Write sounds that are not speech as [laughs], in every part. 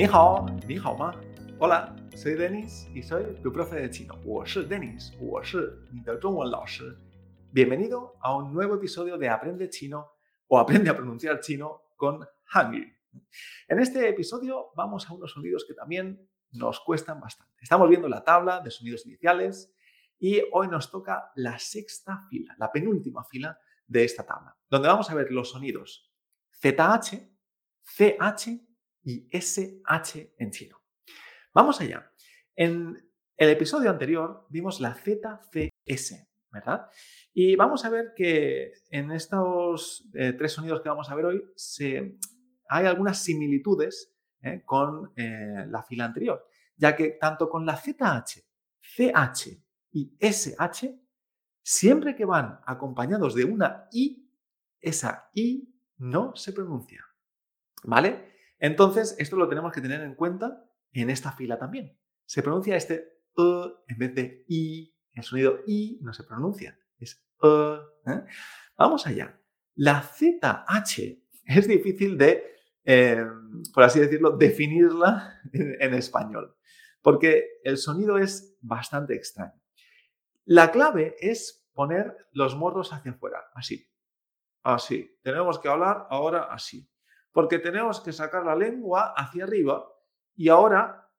你好，你好吗？Hola, soy Denis y soy tu profe de chino. 我是 Denis，我是你的中文老师。Bienvenido a un nuevo episodio de Aprende Chino o Aprende a pronunciar chino con Hangyu. En este episodio vamos a unos sonidos que también nos cuestan bastante. Estamos viendo la tabla de sonidos iniciales y hoy nos toca la sexta fila, la penúltima fila de esta tabla, donde vamos a ver los sonidos ZH, CH y SH en chino. Vamos allá. En el episodio anterior vimos la ZCS, ¿verdad? Y vamos a ver que en estos eh, tres sonidos que vamos a ver hoy hay algunas similitudes eh, con eh, la fila anterior, ya que tanto con la ZH, CH y SH, siempre que van acompañados de una I, esa I no se pronuncia. ¿Vale? Entonces, esto lo tenemos que tener en cuenta en esta fila también. Se pronuncia este E en vez de I. El sonido I no se pronuncia, es E. ¿eh? Vamos allá. La ZH es difícil de, em, por así decirlo, definirla [laughs] en, español, porque el sonido es bastante extraño. La clave es poner los morros hacia afuera, así. Así. Tenemos que hablar ahora así porque tenemos que sacar la lengua hacia arriba y ahora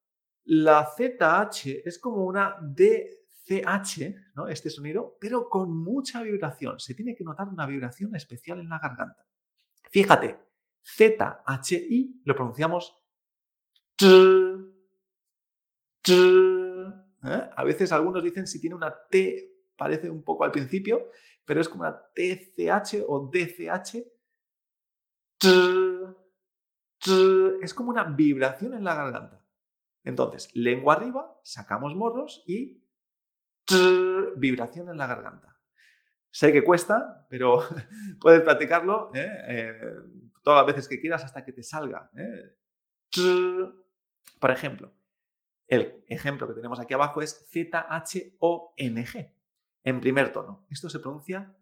la ZH es como una DCH, ¿no? este sonido, pero con mucha vibración. Se tiene que notar una vibración especial en la garganta. Fíjate, ZHI lo pronunciamos ¿eh? A veces algunos dicen si tiene una T, parece un poco al principio, pero es como una TCH o DCH es como una vibración en la garganta. Entonces, lengua arriba, sacamos morros y vibración en la garganta. Sé que cuesta, pero [laughs] puedes practicarlo ¿eh? Eh, todas las veces que quieras hasta que te salga. ¿eh? Por ejemplo, el ejemplo que tenemos aquí abajo es Z-H-O-N-G, en primer tono. Esto se pronuncia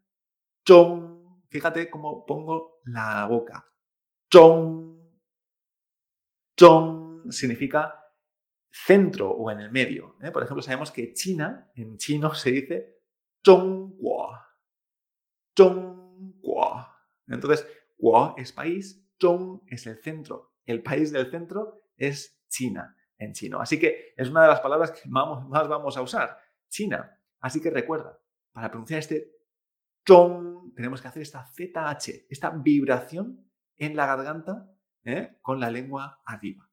chong. Fíjate cómo pongo la boca. Chong. Chong significa centro o en el medio. ¿eh? Por ejemplo, sabemos que China, en chino se dice Zhonghua. Zhonghua. Entonces, Guo es país, Zhong es el centro. El país del centro es China en chino. Así que es una de las palabras que más vamos a usar, China. Así que recuerda, para pronunciar este Zhong, tenemos que hacer esta ZH, esta vibración en la garganta ¿eh? con la lengua arriba.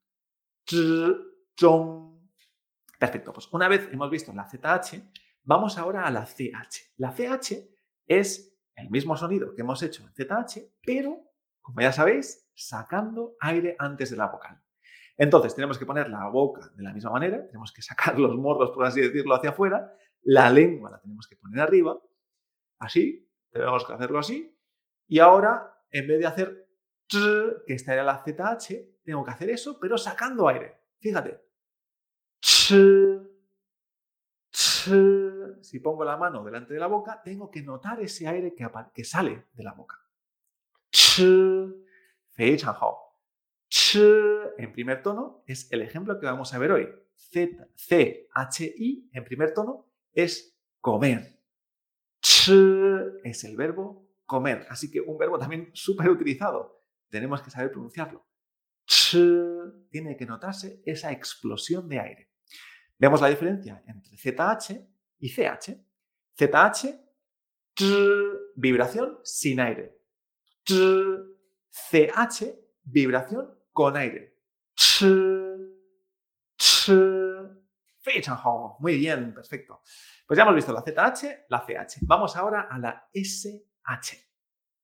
Perfecto, pues una vez hemos visto la ZH, vamos ahora a la CH. La CH es el mismo sonido que hemos hecho en ZH, pero, como ya sabéis, sacando aire antes de la vocal. Entonces, tenemos que poner la boca de la misma manera, tenemos que sacar los morros, por así decirlo, hacia afuera, la lengua la tenemos que poner arriba, así, tenemos que hacerlo así, y ahora, en vez de hacer que esta era la ZH, tengo que hacer eso, pero sacando aire. Fíjate. Si pongo la mano delante de la boca, tengo que notar ese aire que, sale de la boca. en primer tono es el ejemplo que vamos a ver hoy. Z, C, en primer tono es comer. Es el verbo comer. Así que un verbo también súper utilizado tenemos que saber pronunciarlo. tiene que notarse esa explosión de aire. Veamos la diferencia entre ZH y CH. ZH, vibración sin aire. CH, vibración con aire. Muy bien, perfecto. Pues ya hemos visto la ZH, la CH. Vamos ahora a la SH.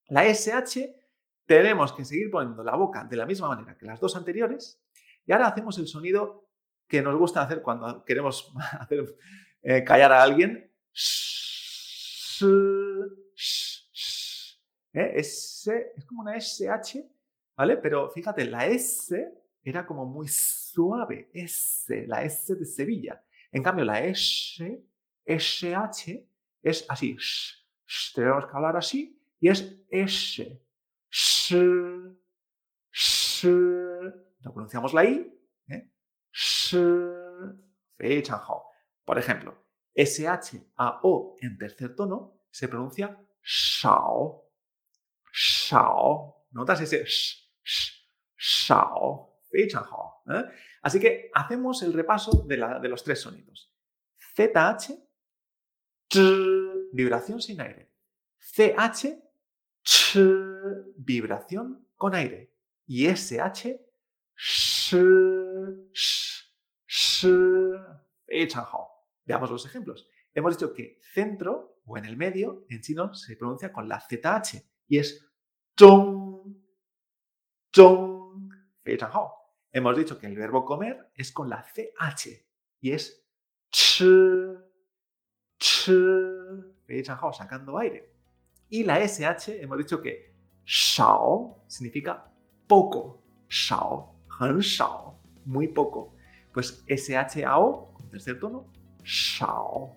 La SH tenemos que seguir poniendo la boca de la misma manera que las dos anteriores y ahora hacemos el sonido que nos gusta hacer cuando queremos [laughs] hacer, eh, callar a alguien. [laughs] ¿Eh? es como una SH, ¿vale? Pero fíjate, la S era como muy suave, S, la S de Sevilla. En cambio, la S, SH, es así. [laughs] tenemos que hablar así y es S. Sh, sh. No pronunciamos la I Por ejemplo, SH-A-O en tercer tono se pronuncia shao. Shao. ¿Notas ese sh, sh, shao? ¿eh? Así que hacemos el repaso de, de los tres sonidos. ZH, vibración sin aire. CH, ch, vibración con aire. Y SH, sh, sh, sh, Veamos los ejemplos. Hemos dicho que centro o en el medio en chino se pronuncia con la ZH y es zhong, zhong, Hemos dicho que el verbo comer es con la CH y es ch, ch, sacando aire. Y la SH hemos dicho que shao significa poco, shao, 很少, muy poco. Pues SHAO, con tercer tono, shao.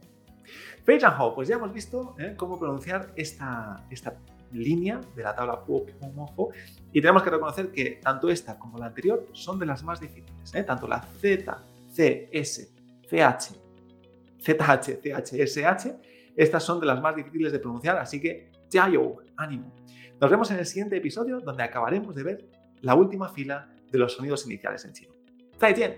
Pues ya hemos visto ¿eh? cómo pronunciar esta, esta línea de la tabla Mofo y tenemos que reconocer que tanto esta como la anterior son de las más difíciles. ¿eh? Tanto la Z, C, S, CH, ZH, CH, SH, estas son de las más difíciles de pronunciar, así que ¡Jiayou! ánimo. Nos vemos en el siguiente episodio donde acabaremos de ver la última fila de los sonidos iniciales en chino. ¡Zaijian!